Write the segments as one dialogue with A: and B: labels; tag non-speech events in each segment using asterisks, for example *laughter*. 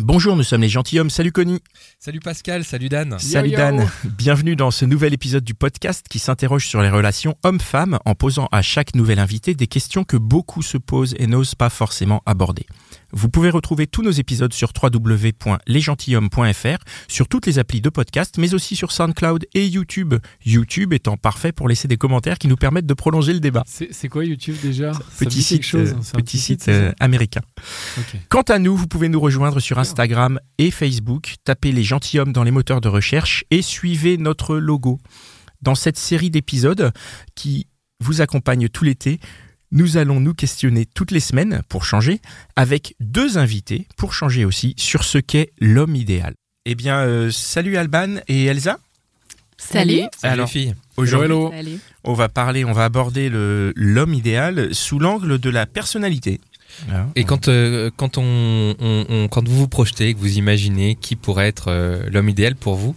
A: Bonjour, nous sommes les gentilshommes. Salut Connie.
B: Salut Pascal, salut Dan.
A: Salut Dan. Bienvenue dans ce nouvel épisode du podcast qui s'interroge sur les relations hommes-femmes en posant à chaque nouvel invité des questions que beaucoup se posent et n'osent pas forcément aborder. Vous pouvez retrouver tous nos épisodes sur www.lesgentilhommes.fr, sur toutes les applis de podcast, mais aussi sur SoundCloud et YouTube. YouTube étant parfait pour laisser des commentaires qui nous permettent de prolonger le débat.
C: C'est quoi YouTube déjà?
A: Petit site,
C: chose,
A: euh,
C: c'est un
A: petit site euh, américain. Quant à nous, vous pouvez nous rejoindre sur Instagram et Facebook, tapez les gentilshommes dans les moteurs de recherche et suivez notre logo. Dans cette série d'épisodes qui vous accompagne tout l'été, nous allons nous questionner toutes les semaines pour changer, avec deux invités pour changer aussi sur ce qu'est l'homme idéal. Eh bien, euh, salut Alban et Elsa.
D: Salut.
B: Salut
A: Alors,
B: les filles.
A: Aujourd'hui,
C: Hello,
D: Salut.
A: on va parler, on va aborder le- l'homme idéal sous l'angle de la personnalité.
B: Et quand, euh, quand, on, on- on- quand vous vous projetez, que vous imaginez qui pourrait être euh, l'homme idéal pour vous,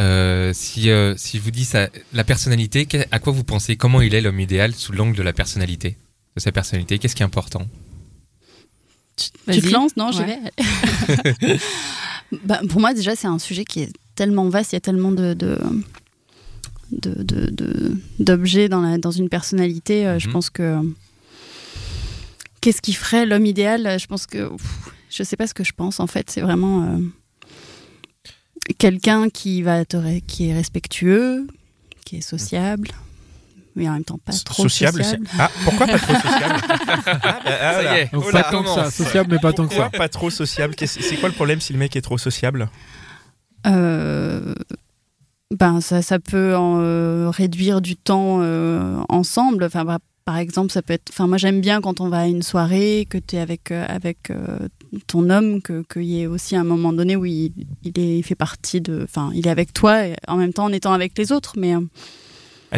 B: euh, si, euh, si je vous dis ça, la personnalité, à quoi vous pensez? Comment il est l'homme idéal sous l'angle de la personnalité? De sa personnalité, qu'est-ce qui est important?
D: Tu
E: Vas-y.
D: te lances? Non, j'y
E: Ouais.
D: vais. *laughs* Bah, pour moi, déjà, c'est un sujet qui est tellement vaste, il y a tellement de. de d'objets dans, la- dans une personnalité, euh, je
B: Mhm.
D: pense que qu'est-ce qui ferait l'homme idéal? Je pense que pff, je sais pas ce que je pense en fait. C'est vraiment euh, quelqu'un qui va te ré- qui est respectueux, qui est sociable, mais en même temps pas trop
A: sociable, Ah, pourquoi pas trop sociable *laughs* Ah, bah, ah,
B: Ça y
A: là.
B: est.
C: Donc
B: Oh
C: pas tant que ça, sociable mais pas tant que
A: Pourquoi
C: ça.
A: pas trop sociable C'est quoi le problème si le mec est trop sociable
D: Euh, ben ça, ça peut en, euh, réduire du temps euh, ensemble. Enfin, bah, par exemple, ça peut être. Enfin, moi j'aime bien quand on va à une soirée, que tu es avec euh, avec euh, ton homme, que qu'il y ait aussi un moment donné où il, est, il fait partie de. Enfin, il est avec toi en même temps en étant avec les autres. Mais euh,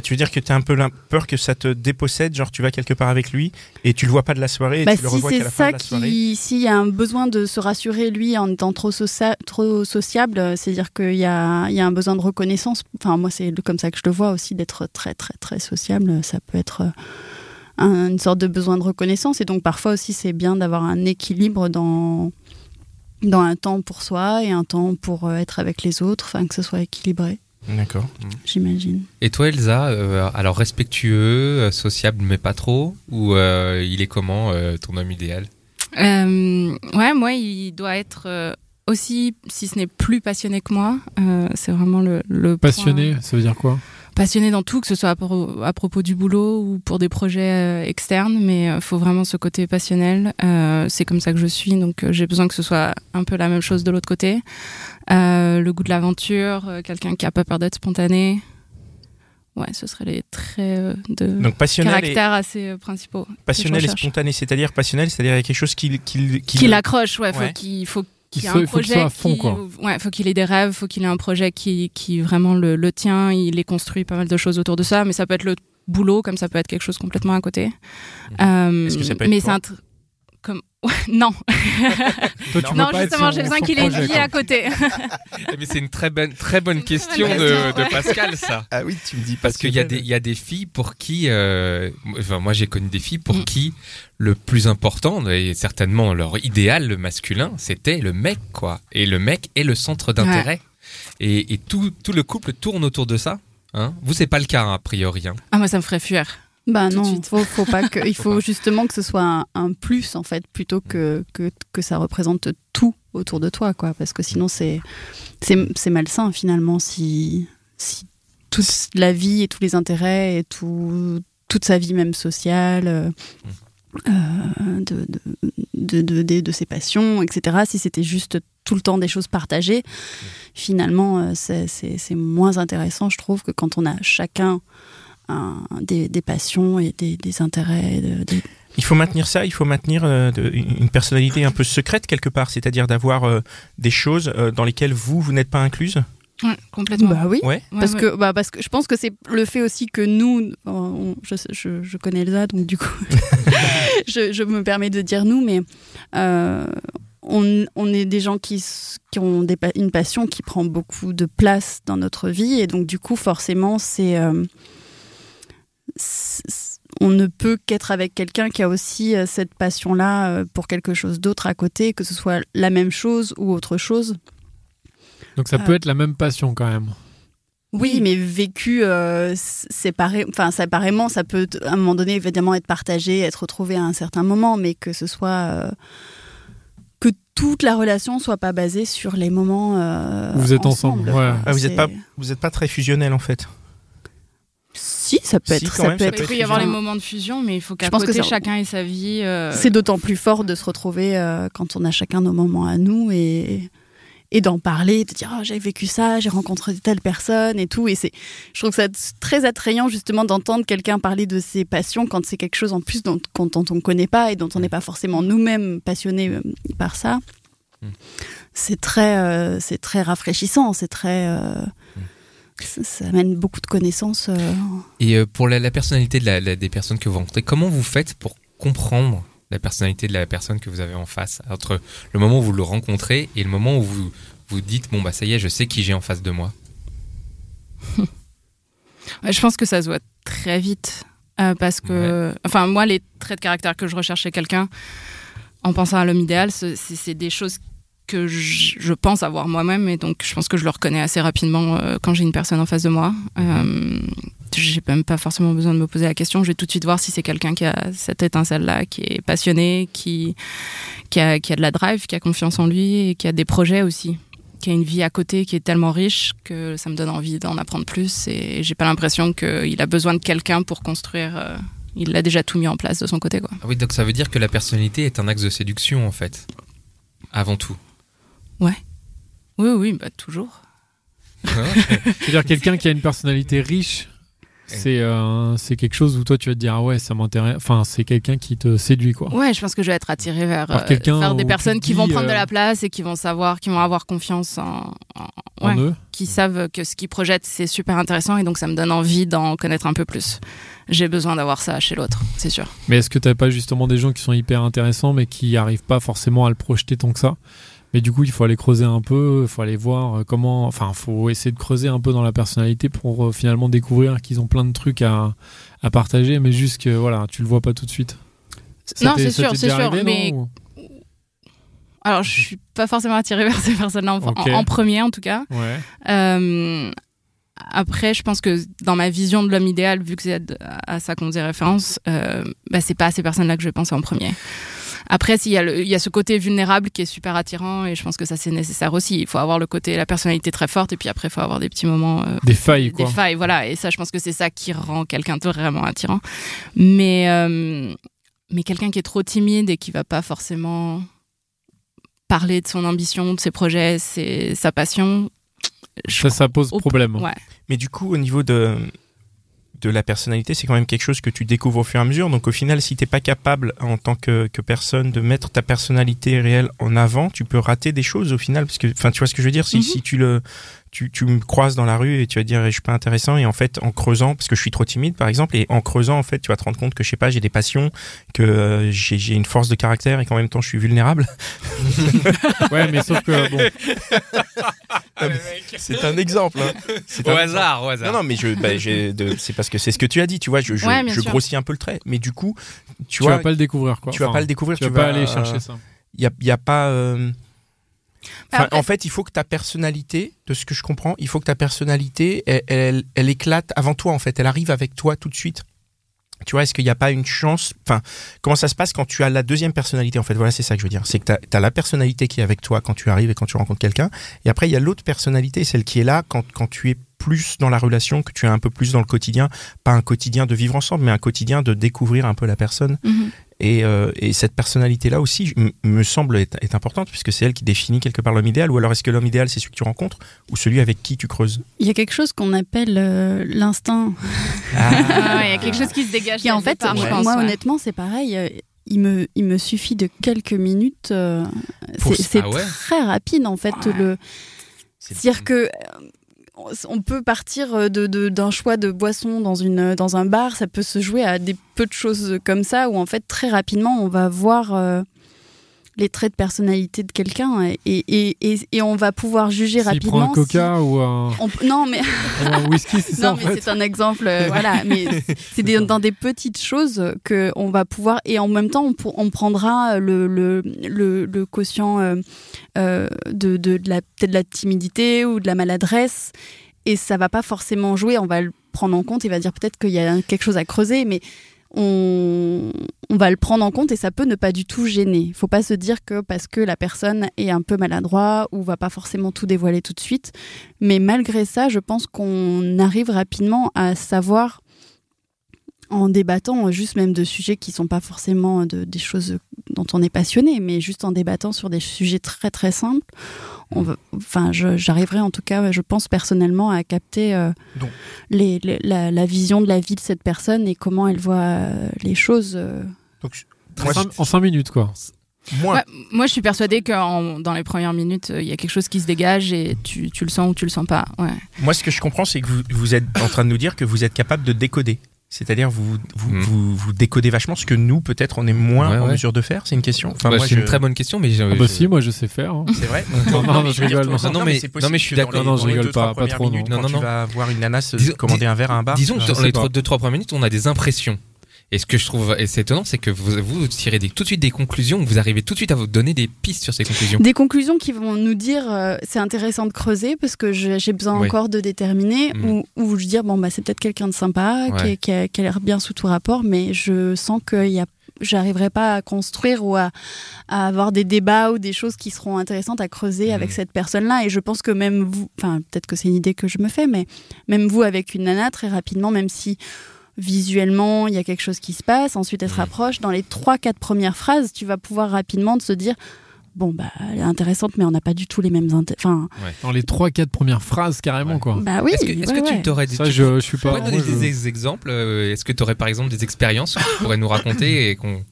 A: Tu veux dire que tu as un peu la peur que ça te dépossède Genre tu vas quelque part avec lui et tu le vois pas de la soirée et
D: bah,
A: tu le revois qu'à la fin de la soirée
D: s'il y a un besoin de se rassurer lui en étant trop, socia- trop sociable, euh, c'est-à-dire qu'il y a, il y a un besoin de reconnaissance. Enfin, moi, c'est comme ça que je le vois aussi, d'être très, très, très sociable. Ça peut être euh, un- une sorte de besoin de reconnaissance. Et donc, parfois aussi, c'est bien d'avoir un équilibre dans, dans un temps pour soi et un temps pour euh, être avec les autres, enfin, que ce soit équilibré,
A: D'accord.
D: j'imagine.
B: Et toi, Elsa, euh, alors respectueux, euh, sociable, mais pas trop Ou euh, il est comment, euh, ton homme idéal?
E: Euh, ouais, moi, il doit être euh, aussi, si ce n'est plus passionné que moi. Euh, c'est vraiment le, le point-
C: Passionné, ça veut dire quoi?
E: Passionné dans tout, que ce soit à, pro- à propos du boulot ou pour des projets euh, externes, mais il faut vraiment ce côté passionnel. Euh, c'est comme ça que je suis, donc euh, j'ai besoin que ce soit un peu la même chose de l'autre côté. Euh, le goût de l'aventure, euh, quelqu'un qui a pas peur d'être spontané. Ouais, ce seraient les traits euh, de
A: Donc et,
E: caractère assez euh, principaux.
A: passionnel et spontané, c'est-à-dire passionnel, c'est-à-dire il y a quelque chose qui, qui, qui-
E: qui l'accroche ouais qu'il faut un
C: il faut qu'il soit à fond,
E: qui-
C: quoi.
E: ouais faut qu'il ait des rêves faut qu'il ait un projet qui qui vraiment le, le tient il est construit pas mal de choses autour de ça mais ça peut être le boulot comme ça peut être quelque chose complètement à côté Euh,
A: Mmh. Est-ce que ça peut être
E: mais c'est un *laughs* non
C: Toi, tu veux
E: non justement j'ai besoin qu'il ait une vie à côté *laughs*
B: Eh, Mais c'est une très bonne, très bonne question
E: bonne
B: de,
E: question,
B: de
E: ouais.
B: Pascal, ça. *laughs*
A: Ah oui, tu me dis
B: Parce qu'il y, a des- il y a des filles pour qui, euh, enfin, moi j'ai connu des filles pour
E: Mm.
B: qui le plus important, et certainement leur idéal, le masculin, c'était le mec, quoi. Et le mec est le centre d'intérêt. Et, et tout, tout le couple tourne autour de ça. Hein Vous, c'est pas le cas, hein, a priori. hein.
E: ah moi ça me ferait fuir
D: Bah
E: Tout
D: non,
E: suite.
D: faut, faut pas que, il *laughs*
B: Faut
D: justement que ce soit un, un plus en fait, plutôt que, que, que ça représente tout autour de toi, quoi. Parce que sinon c'est c'est malsain finalement si si toute la vie et tous les intérêts et tout toute sa vie même sociale. euh, euh, de, de, de, de, ses passions, etc. Si c'était juste tout le temps des choses partagées, finalement, euh, c'est moins intéressant, je trouve, que quand on a chacun un- des, des passions et des, des intérêts. de- des-
A: Il faut maintenir ça, il faut maintenir euh, de- une personnalité un peu secrète quelque part, c'est-à-dire d'avoir euh, des choses euh, dans lesquelles vous, vous n'êtes pas incluse.
E: Ouais, complètement.
D: Bah oui.
A: Ouais.
D: Parce
E: ouais.
D: que, bah parce que je pense que c'est le fait aussi que nous, on- je, je, je connais Elsa, donc du coup, *laughs* je, je me permets de dire nous, mais euh, on, on est des gens qui, qui ont des une passion qui prend beaucoup de place dans notre vie, et donc du coup, forcément, c'est. Euh, on ne peut qu'être avec quelqu'un qui a aussi euh, cette passion-là euh, pour quelque chose d'autre à côté, que ce soit la même chose ou autre chose.
C: Donc ça
D: Ah.
C: peut être la même passion quand même.
D: Oui, mais vécu euh, séparé, enfin séparément, ça peut à un moment donné évidemment être partagé, être retrouvé à un certain moment, mais que ce soit euh, que toute la relation soit pas basée sur les moments euh,
C: vous êtes ensemble, ouais.
A: Ah, vous n'êtes pas, vous êtes pas très fusionnel en fait.
D: Si, ça peut être, ça
A: même,
D: peut
A: ça
D: être.
A: peut
E: Il peut y avoir les moments de fusion, mais il faut qu'à
D: Je pense que
E: côté,
D: ça-
E: chacun ait sa vie. euh,
D: C'est d'autant plus fort de se retrouver euh, quand on a chacun nos moments à nous et et d'en parler, de dire oh, j'ai vécu ça, j'ai rencontré telle personne et tout. Et c'est, je trouve que c'est très attrayant justement d'entendre quelqu'un parler de ses passions quand c'est quelque chose en plus dont, dont on ne connaît pas et dont on n'est pas forcément nous-mêmes passionnés euh, par ça.
B: Mm.
D: C'est très, euh, c'est très rafraîchissant, c'est très, euh, ça, ça amène beaucoup de connaissances. euh,
B: Et euh, pour la, la personnalité de la- la- des personnes que vous rencontrez, comment vous faites pour comprendre la personnalité de la personne que vous avez en face? Entre le moment où vous le rencontrez et le moment où vous vous dites bon bah ça y est je sais qui j'ai en face de moi *laughs*
E: Ouais, Je pense que ça se voit très vite. euh, parce que, enfin, moi, les traits de caractère que je recherche chez quelqu'un, en pensant à l'homme idéal, c'est c'est des choses que je, je pense avoir moi-même. Et donc, je pense que je le reconnais assez rapidement euh, quand j'ai une personne en face de moi. Euh, j'ai même pas forcément besoin de me poser la question. Je vais tout de suite voir si c'est quelqu'un qui a cette étincelle-là, qui est passionné, qui, qui, a, qui a de la drive, qui a confiance en lui et qui a des projets aussi qui a une vie à côté qui est tellement riche que ça me donne envie d'en apprendre plus et j'ai pas l'impression qu'il a besoin de quelqu'un pour construire. euh, il a déjà tout mis en place de son côté, quoi.
B: Ah oui donc ça veut dire que la personnalité est un axe de séduction en fait avant tout
E: Oui, oui, bah toujours. *laughs*
C: C'est-à-dire quelqu'un qui a une personnalité riche, c'est euh, c'est quelque chose où toi tu vas te dire ah ouais ça m'intéresse. Enfin c'est quelqu'un qui te séduit quoi.
E: Ouais, je pense que je vais être attirée vers,
C: Par
E: euh,
C: quelqu'un
E: vers des personnes qui vont prendre de
C: euh,
E: la place et qui vont savoir, qui vont avoir confiance en, en-
C: En
E: ouais,
C: eux.
E: qui savent que ce qu'ils projettent c'est super intéressant et donc ça me donne envie d'en connaître un peu plus. J'ai besoin d'avoir ça chez l'autre, c'est sûr.
C: Mais est-ce que t'as pas justement des gens qui sont hyper intéressants mais qui arrivent pas forcément à le projeter tant que ça? Mais du coup, il faut aller creuser un peu, il faut aller voir euh, comment. Enfin, faut essayer de creuser un peu dans la personnalité pour euh, finalement découvrir qu'ils ont plein de trucs à, à partager, mais juste que voilà, tu le vois pas tout de suite. Ça
E: Non, c'est sûr, c'est sûr,
C: arrivé,
E: mais-
C: non,
E: Alors, je suis pas forcément attirée *laughs* vers ces personnes-là en,
C: Ok.
E: en- en premier, en tout cas.
C: ou- Ouais.
E: Euh, après, je pense que dans ma vision de l'homme idéal, vu que c'est à à ça qu'on faisait référence, euh, bah, c'est pas à ces personnes-là que je vais penser en premier. Après, s'il y, a le- il y a ce côté vulnérable qui est super attirant, et je pense que ça c'est nécessaire aussi. Il faut avoir le côté, la personnalité très forte, et puis après, il faut avoir des petits moments. euh,
C: Des failles,
E: des
C: quoi.
E: failles, voilà. Et ça, je pense que c'est ça qui rend quelqu'un de vraiment attirant. Mais, euh, mais quelqu'un qui est trop timide et qui va pas forcément parler de son ambition, de ses projets, ses, sa passion.
C: Ça, ça pose problème.
E: Ouais.
A: Mais du coup, au niveau de, de la personnalité, c'est quand même quelque chose que tu découvres au fur et à mesure. Donc au final, si t'es pas capable en tant que, que personne de mettre ta personnalité réelle en avant, tu peux rater des choses au final. Parce que, enfin, tu vois ce que je veux dire? Si,
E: Mhm.
A: si tu le tu, tu me croises dans la rue et tu vas dire je suis pas intéressant et en fait en creusant parce que je suis trop timide par exemple et en creusant en fait tu vas te rendre compte que je sais pas j'ai des passions que euh, j'ai une force de caractère et qu'en même temps je suis vulnérable *laughs*
C: Ouais, mais sauf que bon, *laughs*
A: c'est un exemple hein. C'est
B: au
A: un-
B: hasard au hasard
A: Non, non, mais je, bah, de- c'est parce que c'est ce que tu as dit, tu vois. Je, je,
E: Ouais, bien
A: je
E: sûr.
A: grossis un peu le trait, mais du coup, tu,
C: tu,
A: vois,
C: vas pas le découvrir quoi.
A: tu vas pas le découvrir,
C: Tu vas pas aller chercher ça.
A: Il y a, y a pas. euh, enfin,
E: Après-
A: en fait, il faut que ta personnalité, de ce que je comprends, il faut que ta personnalité, elle, elle, elle éclate avant toi. En fait, elle arrive avec toi tout de suite. Tu vois, est-ce qu'il n'y a pas une chance Enfin, comment ça se passe quand tu as la deuxième personnalité En fait, voilà, c'est ça que je veux dire. C'est que tu as, la personnalité qui est avec toi quand tu arrives et quand tu rencontres quelqu'un. Et après, il y a l'autre personnalité, celle qui est là quand, quand tu es plus dans la relation, que tu es un peu plus dans le quotidien. Pas un quotidien de vivre ensemble, mais un quotidien de découvrir un peu la personne.
E: Mhm.
A: Et, euh, et cette personnalité-là aussi me semble être, est importante, puisque c'est elle qui définit quelque part l'homme idéal. Ou alors est-ce que l'homme idéal, c'est celui que tu rencontres ou celui avec qui tu creuses?
D: Il y a quelque chose qu'on appelle euh, l'instinct
E: Ah *laughs* ouais, Il y a quelque chose qui se dégage.
D: qui en fait,
E: départ,
D: moi,
E: pense,
D: moi,
E: ouais.
D: honnêtement, c'est pareil. euh, il me, il me suffit de quelques minutes. euh, c'est
B: Ah ouais?
D: très rapide en fait. Le, c'est-à-dire que euh, on peut partir de, de- d'un choix de boisson dans, une, dans un bar, ça peut se jouer à des peu de choses comme ça, où en fait très rapidement on va voir euh, les traits de personnalité de quelqu'un et, et, et, et on va pouvoir juger
C: S'il prend
D: rapidement.
C: un coca ou un,
D: on- non mais *laughs*
C: un whisky, c'est *laughs* ça
D: non, mais c'est un exemple, euh, voilà. *laughs* Mais c'est des- dans des petites choses que on va pouvoir et en même temps on, pour- on prendra le le, le, le quotient euh, euh, de, de, de la peut-être de la timidité ou de la maladresse et ça va pas forcément jouer. On va le prendre en compte et va dire peut-être qu'il y a quelque chose à creuser, mais on, va le prendre en compte et ça peut ne pas du tout gêner. Il faut pas se dire que parce que la personne est un peu maladroit ou va pas forcément tout dévoiler tout de suite. Mais malgré ça, je pense qu'on arrive rapidement à savoir en débattant juste même de sujets qui sont pas forcément de, des choses dont on est passionné, mais juste en débattant sur des sujets très très simples, on va, enfin, je- j'arriverai en tout cas, je pense personnellement à capter euh,
A: Donc-
D: les, les- la, la vision de la vie de cette personne et comment elle voit euh, les choses. euh.
A: Donc, je-
C: En
A: moi,
C: cinq- en 5 minutes, quoi.
A: moi,
E: Ouais, moi, je suis persuadée que en- dans les premières minutes, euh, il y a quelque chose qui se dégage et tu, tu le sens ou tu le sens pas. Ouais.
A: moi, ce que je comprends, c'est que vous, vous êtes en train de nous dire que vous êtes capable de décoder. C'est-à-dire, vous, vous,
B: Mhm.
A: vous, vous décodez vachement ce que nous, peut-être, on est moins
B: Ouais,
A: en
B: ouais.
A: mesure de faire? C'est une question? Enfin,
B: Bah,
A: moi,
B: c'est
A: je-
B: une très bonne question, mais
C: Ah bah si, moi je sais faire. hein.
A: C'est vrai? *laughs*
C: Non, non,
A: mais
C: je rigole, non,
B: non, mais- non, mais je suis d'accord.
C: Non, non, je rigole pas, pas trop, non.
A: minutes,
B: Non,
A: quand
B: non,
A: tu vas voir une nana se commander un verre à un bar.
B: Disons que dans les
C: pas.
B: 2-3 premières minutes, on a des impressions. Et ce que je trouve et c'est étonnant, c'est que vous, vous tirez des- tout de suite des conclusions, vous arrivez tout de suite à vous donner des pistes sur ces conclusions.
D: Des conclusions qui vont nous dire euh, c'est intéressant de creuser parce que j'ai besoin
B: Oui.
D: encore de déterminer
B: Mm.
D: ou, ou je dire bon bah c'est peut-être quelqu'un de sympa qui,
B: Ouais.
D: est- qui a, l'air bien sous tout rapport mais je sens que y a j'arriverai pas à construire ou à, à avoir des débats ou des choses qui seront intéressantes à creuser
B: Mm.
D: avec cette personne-là et je pense que même vous enfin peut-être que c'est une idée que je me fais mais même vous avec une nana très rapidement même si visuellement il y a quelque chose qui se passe ensuite elle se rapproche dans les trois quatre premières phrases tu vas pouvoir rapidement se dire bon bah elle est intéressante mais on n'a pas du tout les mêmes enfin
C: Dans les 3-4 premières phrases, carrément,
B: Ouais.
C: quoi.
D: bah oui
B: Est-ce que, est-ce
D: ouais,
B: que
D: ouais.
B: tu t'aurais des
C: Ça,
B: tu
C: je, je suis pas.
B: pourrais donner
C: moi, je-
B: des ex- exemples euh, Est-ce que tu aurais par exemple des expériences que tu pourrais nous raconter et qu'on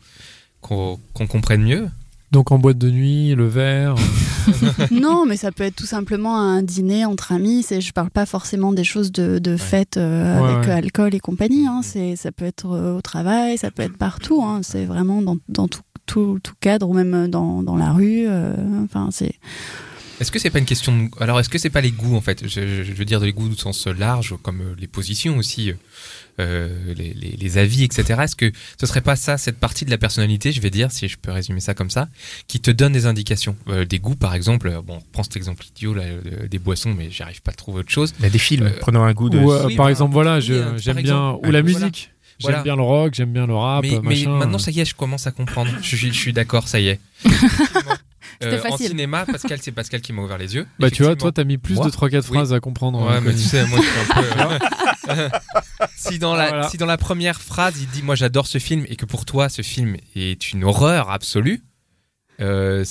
B: qu'on qu'on comprenne mieux?
C: Donc en boîte de nuit, le verre. *laughs* *laughs*
D: non mais ça peut être tout simplement un dîner entre amis je parle pas forcément des choses de, de fête euh,
C: Ouais,
D: avec
C: ouais.
D: euh, alcool et compagnie hein. c'est ça peut être euh, au travail ça peut être partout hein. c'est vraiment dans, dans tout, tout, tout cadre ou même dans, dans la rue enfin c'est
B: Est-ce que c'est pas une question de... Alors, est-ce que c'est pas les goûts en fait? Je, je- je veux dire les goûts au sens large, comme les positions aussi, euh, euh, les, les- les avis, etc. Est-ce que ce serait pas ça, cette partie de la personnalité, je vais dire, si je peux résumer ça comme ça, qui te donne des indications? Euh, Des goûts, par exemple, euh, bon, prends cet exemple idiot, là, euh, des boissons, mais j'arrive pas à trouver autre chose.
A: Des films.
B: Euh,
A: Prenons un goût de.
C: Ou, euh,
B: Oui,
C: par
B: bah,
C: exemple, voilà,
B: euh, par
C: j'aime bien.
B: exemple.
C: Ou la
B: Ouais, voilà.
C: musique. J'aime
B: Voilà.
C: bien le rock, j'aime bien le rap,
B: mais, mais maintenant, ça y est, je commence à comprendre. Je, suis- je suis d'accord, ça y est. *laughs*
E: C'était
B: en
E: facile.
B: cinéma, Pascal, c'est Pascal qui m'a ouvert les yeux.
C: Bah, tu vois, toi, t'as mis plus
B: Moi
C: de 3-4
B: Oui.
C: phrases à comprendre.
B: Ouais,
C: hein,
B: mais
C: que-
B: tu sais, moi, je suis un *laughs* peu. *laughs* euh, si, dans la,
C: Voilà.
B: si dans la première phrase, il dit Moi, j'adore ce film, et que pour toi, ce film est une horreur absolue, euh,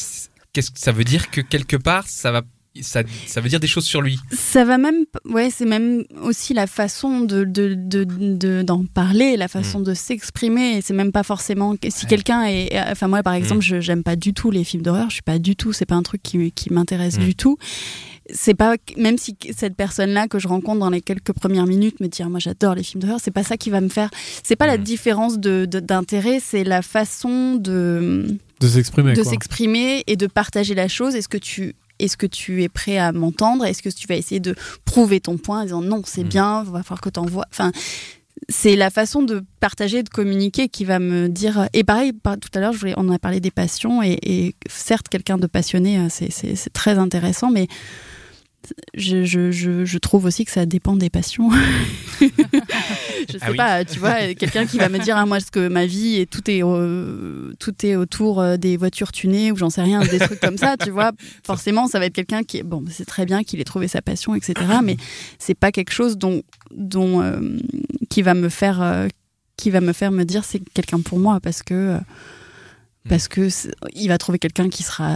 B: qu'est-ce que ça veut dire que quelque part, ça va. Ça, ça veut dire des choses sur lui?
D: Ça va même, ouais, c'est même aussi la façon de de- de- de- d'en parler, la façon de s'exprimer. C'est même pas forcément si
B: Ouais.
D: quelqu'un est, enfin moi par exemple,
B: Mm.
D: je j'aime pas du tout les films d'horreur. Je suis pas du tout, c'est pas un truc qui, qui m'intéresse
B: Mm.
D: du tout. C'est pas même si cette personne-là que je rencontre dans les quelques premières minutes me dit Ah, moi j'adore les films d'horreur, c'est pas ça qui va me faire. C'est pas la différence de de- d'intérêt, c'est la façon de
C: De s'exprimer.
D: de s'exprimer et de partager la chose. Est-ce que tu est-ce que tu es prêt à m'entendre? Est-ce que tu vas essayer de prouver ton point en disant non, c'est
B: Mm.
D: bien, va falloir que tu envoies. Enfin, c'est la façon de partager, de communiquer qui va me dire. Et pareil, par- tout à l'heure, on a parlé des passions et, et certes, quelqu'un de passionné, euh, c'est très intéressant, mais je, je, je, je trouve aussi que ça dépend des passions. *laughs* je sais
A: Ah oui.
D: pas, tu vois, quelqu'un qui va me dire, ah, moi, ce que ma vie et tout est, euh, tout est autour euh, des voitures tunées ou j'en sais rien, des trucs comme ça, tu vois, *laughs* forcément, ça va être quelqu'un qui, bon, c'est très bien qu'il ait trouvé sa passion, etc., mais c'est pas quelque chose dont, dont, euh, qui va me faire, euh, qui va me faire me dire c'est quelqu'un pour moi parce que, euh, parce que il va trouver quelqu'un qui sera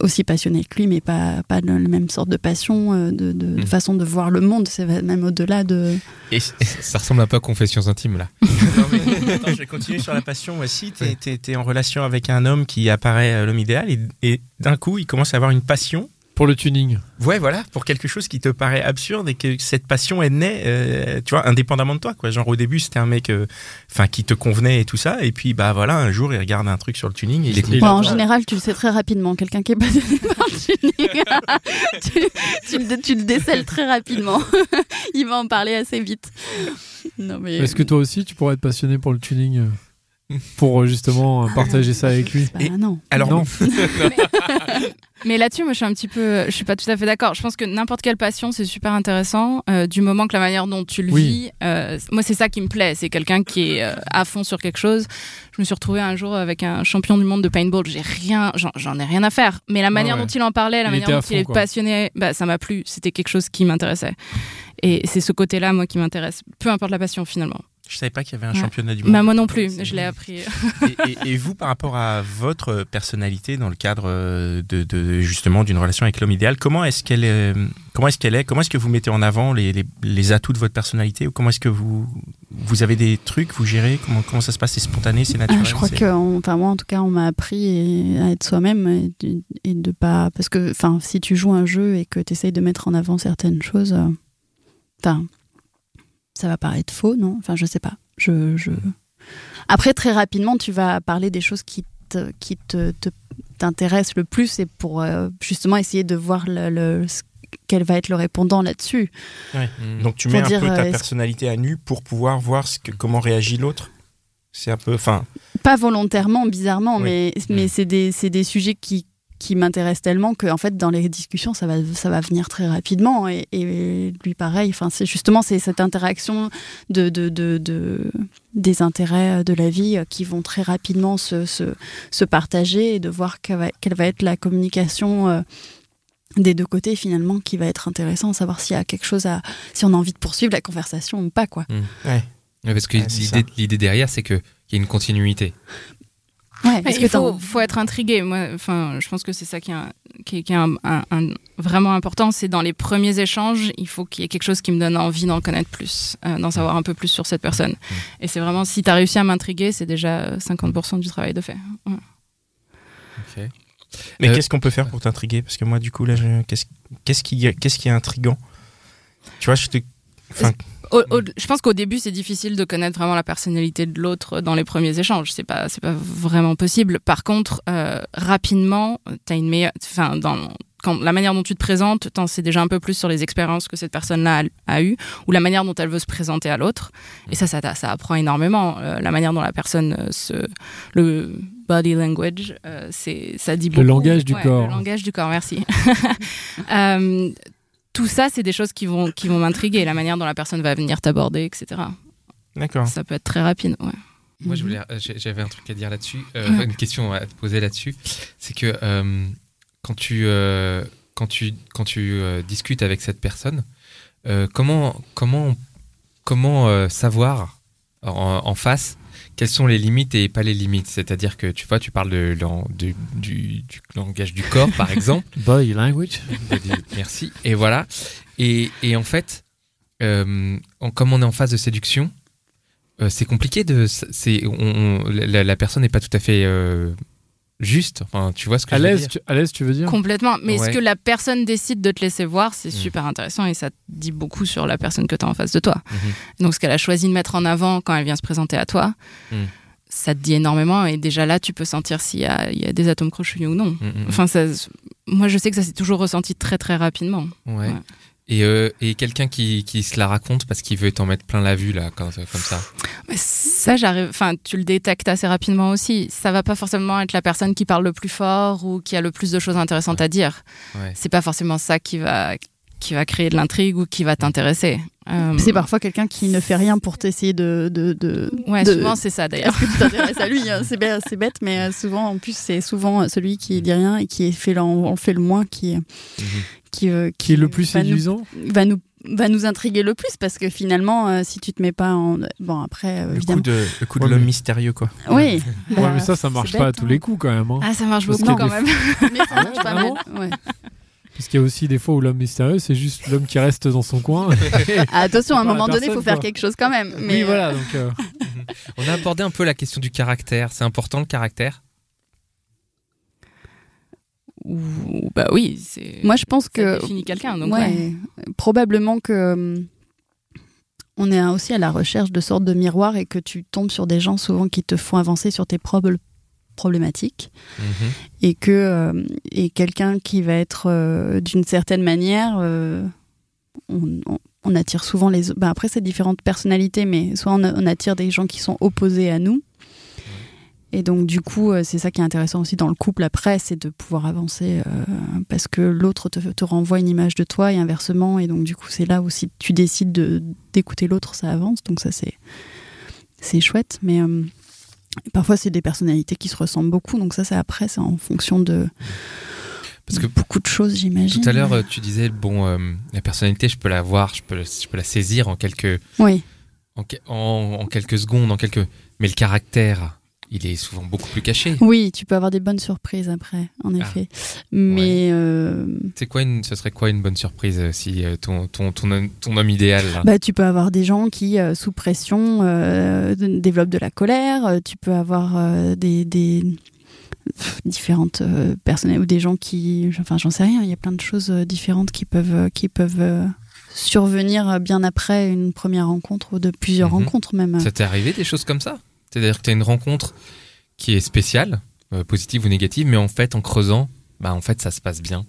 D: aussi passionnée que lui, mais pas, pas de la même sorte de passion, euh, de,
B: Mhm.
D: façon de voir le monde. C'est même au-delà de.
A: Et,
B: Ça ressemble un peu à Confessions intimes là. *laughs*
A: Non, mais attends, je vais continuer sur la passion aussi. T'es, t'es- t'es en relation avec un homme qui apparaît euh, l'homme idéal et, et d'un coup, il commence à avoir une passion.
C: Pour le tuning.
A: Ouais, voilà, pour quelque chose qui te paraît absurde et que cette passion est née, euh, tu vois, indépendamment de toi, quoi. Genre au début, c'était un mec, euh, enfin, qui te convenait et tout ça, et puis bah voilà, un jour, il regarde un truc sur le tuning et il,
B: Il
D: Ouais, en général, tu le sais très rapidement. Quelqu'un qui est passionné *laughs* par le tuning, *laughs* tu, tu le, tu le décèles très rapidement. *laughs* Il va en parler assez vite. Non, mais.
C: Est-ce que toi aussi, tu pourrais être passionné pour le tuning euh, Pour euh, justement euh, partager ça avec lui
D: Bah,
A: Et-
D: non.
A: Alors,
C: Non. *laughs* *laughs*
E: Mais là-dessus, moi, je suis un petit peu, je suis pas tout à fait d'accord. Je pense que n'importe quelle passion, c'est super intéressant, euh, du moment que la manière dont tu le
C: Oui.
E: vis. euh, moi, c'est ça qui me plaît. C'est quelqu'un qui est euh, à fond sur quelque chose. Je me suis retrouvée un jour avec un champion du monde de paintball. J'ai rien, j'en, ai rien à faire. Mais la manière
C: ouais.
E: dont il en parlait, la
C: Il
E: manière dont
C: fond,
E: il est
C: quoi.
E: passionné, bah, ça m'a plu. C'était quelque chose qui m'intéressait. Et c'est ce côté-là, moi, qui m'intéresse. Peu importe la passion, finalement.
A: Je savais pas qu'il y avait un
E: Ouais.
A: championnat du monde.
E: Bah, moi non plus. Je l'ai appris.
A: et, et- et vous, par rapport à votre personnalité dans le cadre euh, de, de- justement d'une relation avec l'homme idéal, comment est-ce qu'elle est, comment est-ce qu'elle est, comment est-ce que vous mettez en avant les, les- les atouts de votre personnalité ou comment est-ce que vous vous avez des trucs, vous gérez, comment comment ça se passe, c'est spontané, c'est
D: Ah,
A: naturel.
D: je crois que, enfin moi en tout cas, on m'a appris et- à être soi-même et, de- et de pas, parce que, enfin, si tu joues un jeu et que tu essayes de mettre en avant certaines choses, euh, enfin, ça va paraître faux, non? Enfin, je sais pas. Je, je... Après, très rapidement, tu vas parler des choses qui te, qui te, te- t'intéressent le plus et pour euh, justement essayer de voir le, le- ce- quel va être le répondant là-dessus.
A: Donc tu
D: Pour
A: mets un
D: dire,
A: peu ta
D: euh,
A: personnalité à nu pour pouvoir voir ce que, comment réagit l'autre. C'est un peu, enfin,
D: Pas volontairement, bizarrement,
A: Oui.
D: mais, mais
A: Mm.
D: c'est des, c'est des sujets qui, qui m'intéressent tellement que en fait dans les discussions ça va ça va venir très rapidement et, et lui pareil enfin c'est justement c'est cette interaction de, de, de, de- des intérêts de la vie euh, qui vont très rapidement se, se, se partager et de voir quelle va, quelle va être la communication euh, des deux côtés finalement qui va être intéressant savoir s'il y a quelque chose à si on a envie de poursuivre la conversation ou pas quoi
A: ouais.
B: Ouais, Parce que
A: Ouais,
B: l'idée, l'idée derrière, c'est qu'il y a une continuité.
D: Ouais
E: il faut, être intrigué. Moi, enfin, je pense que c'est ça qui est, un- qui est- qui est un- un- un- vraiment important. C'est dans les premiers échanges, il faut qu'il y ait quelque chose qui me donne envie d'en connaître plus, euh, d'en savoir un peu plus sur cette personne. Et c'est vraiment, si tu as réussi à m'intriguer, c'est déjà 50% du travail de fait. Ouais.
A: Mais
B: Euh,
A: qu'est-ce qu'on peut faire pour t'intriguer? Parce que moi, du coup, là, je- qu'est-ce qu'est-ce qui, qu'est-ce qui est intrigant Tu vois, je te. Enfin,
E: Au- au- je pense qu'au début, c'est difficile de connaître vraiment la personnalité de l'autre dans les premiers échanges. C'est pas, c'est pas vraiment possible. Par contre, euh, rapidement, t'as une meilleure, enfin, dans quand la manière dont tu te présentes, t'en sais déjà un peu plus sur les expériences que cette personne-là a, a eues ou la manière dont elle veut se présenter à l'autre. Et ça, ça, apprend énormément. Euh, la manière dont la personne euh, se, le body language, euh, c'est, ça dit beaucoup.
C: langage du
E: Ouais,
C: corps.
E: Le langage du corps, merci. *laughs* Tout ça, c'est des choses qui vont, qui vont m'intriguer, la manière dont la personne va venir t'aborder, etc.
A: d'accord.
E: Ça peut être très rapide. Ouais.
B: Moi, je voulais, euh, j'avais un truc à dire là-dessus, euh, une question à te poser là-dessus. C'est que euh, quand tu, euh, quand tu, quand tu euh, discutes avec cette personne, euh, comment, comment, comment euh, savoir en, en face quelles sont les limites et pas les limites? C'est-à-dire que tu vois, tu parles de, du, du- du langage du corps, par exemple. *laughs*
C: Body language.
B: Merci. Et voilà. Et, et en fait, euh, en- comme on est en phase de séduction, euh, c'est compliqué de. C'est, on- on- la, la personne n'est pas tout à fait euh, juste. Enfin, tu vois ce que
C: À
B: je veux dire
C: tu, à l'aise, tu veux dire
E: Complètement. Mais
B: Ouais.
E: ce que la personne décide de te laisser voir, c'est
B: Mm.
E: super intéressant et ça te dit beaucoup sur la personne que tu as en face de toi.
B: Mhm.
E: Donc, ce qu'elle a choisi de mettre en avant quand elle vient se présenter à toi,
B: Mm.
E: ça te dit énormément. Et déjà là, tu peux sentir s'il y a, il y a des atomes crochus ou non.
B: Mm, mm,
E: Enfin, ça, moi, je sais que ça s'est toujours ressenti très, très rapidement.
B: Ouais.
E: ouais.
B: Et, euh, et quelqu'un qui, qui se la raconte parce qu'il veut t'en mettre plein la vue, là, comme, comme ça.
E: Mais ça, j'arrive. Enfin, tu le détectes assez rapidement aussi. Ça va pas forcément être la personne qui parle le plus fort ou qui a le plus de choses intéressantes à dire.
B: Ouais.
E: C'est pas forcément ça qui va qui va créer de l'intrigue ou qui va t'intéresser. Euh,
D: c'est parfois quelqu'un qui ne fait rien pour t'essayer de, de, de,
E: Ouais,
D: de-
E: souvent c'est ça d'ailleurs.
D: Est-ce que tu t'intéresses à lui? Hein C'est bête, mais euh, souvent, en plus, c'est souvent celui qui dit rien et qui fait le, on fait le moins qui. Qui, euh,
C: Qui est le plus
D: va nous-
C: séduisant
D: va nous, va nous intriguer le plus parce que finalement, euh, si tu te mets pas en. Bon, après, euh,
A: Le coup de, le coup de
C: Ouais,
A: l'homme
C: mais-
A: mystérieux, quoi.
D: Oui.
C: Ouais,
D: bah,
C: mais ça, ça marche
D: bête,
C: pas à tous
D: hein.
C: les coups quand même. hein.
E: Ah, ça marche
C: Parce
E: beaucoup quand
C: a
E: même. *laughs*
D: Mais ça marche pas mal.
C: vraiment
D: ouais.
C: Parce qu'il y a aussi des fois où l'homme mystérieux, c'est juste l'homme qui reste dans son coin. *laughs*
D: Ah, attention, à un moment donné, il faut faire
C: quoi.
D: quelque chose quand même. Mais
C: oui,
D: euh,
C: voilà. Donc, euh, *laughs*
B: On a abordé un peu la question du caractère. C'est important le caractère
E: Ou- bah oui, c'est.
D: Moi, je pense que.
E: définit quelqu'un. Donc,
D: ouais,
E: ouais.
D: Probablement que. hum, On est aussi à la recherche de sortes de miroirs et que tu tombes sur des gens souvent qui te font avancer sur tes propres problématiques
B: Mhm.
D: et que euh, et quelqu'un qui va être euh, d'une certaine manière euh, on, on- on attire souvent les ben après c'est différentes personnalités mais soit on, on attire des gens qui sont opposés à nous et donc du coup euh, c'est ça qui est intéressant aussi dans le couple après c'est de pouvoir avancer euh, parce que l'autre te, te renvoie une image de toi et inversement et donc du coup c'est là où si tu décides de d'écouter l'autre ça avance donc ça c'est chouette mais euh, Parfois, c'est des personnalités qui se ressemblent beaucoup, donc ça, c'est après, c'est en fonction de
B: Parce que
D: beaucoup de choses, j'imagine.
B: tout à l'heure, tu disais, bon, euh, la personnalité, je peux la voir, je peux, la- je peux la saisir en quelques,
D: Oui,
B: en- en quelques secondes, en quelques. Mais le caractère, il est souvent beaucoup plus caché.
D: oui, tu peux avoir des bonnes surprises après, en effet. Mais euh,
B: C'est quoi une, ce serait quoi une bonne surprise euh, si euh, ton, ton, ton, homme- ton homme idéal là?
D: Bah, tu peux avoir des gens qui, euh, sous pression, euh, développent de la colère. Tu peux avoir des, différentes personnes ou des gens qui, enfin, j'en sais rien. Il y a plein de choses différentes qui peuvent, qui peuvent survenir bien après une première rencontre ou de plusieurs
B: Mhm.
D: rencontres même.
B: Ça t'est arrivé des choses comme ça? C'est-à-dire que tu as une rencontre qui est spéciale, euh, positive ou négative, mais en fait, en creusant, bah en fait, ça se passe bien.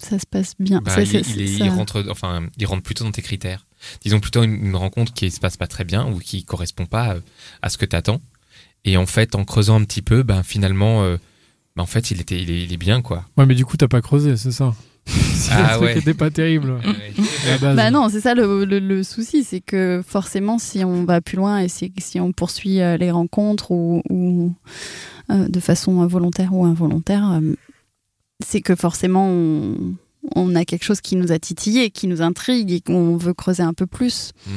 D: Ça se passe bien.
B: Bah,
D: Ça,
B: il,
D: c'est-
B: il est-
D: ça-
B: il rentre, enfin, il rentre plutôt dans tes critères. Disons plutôt une, une rencontre qui se passe pas très bien ou qui correspond pas euh, à ce que t'attends. Et en fait, en creusant un petit peu, ben finalement, euh, ben, en fait, il était, il est, il est bien quoi.
C: ouais, mais du coup, t'as pas creusé, c'est ça? *laughs* Si
B: Ah
C: le truc
B: ouais.
C: était pas terrible. base.
D: Bah non, c'est ça le, le- le souci, c'est que forcément, si on va plus loin et si, si on poursuit euh, les rencontres ou, ou, euh, de façon volontaire ou involontaire, euh, c'est que forcément on, on a quelque chose qui nous a titillé, qui nous intrigue et qu'on veut creuser un peu plus.
B: Mm.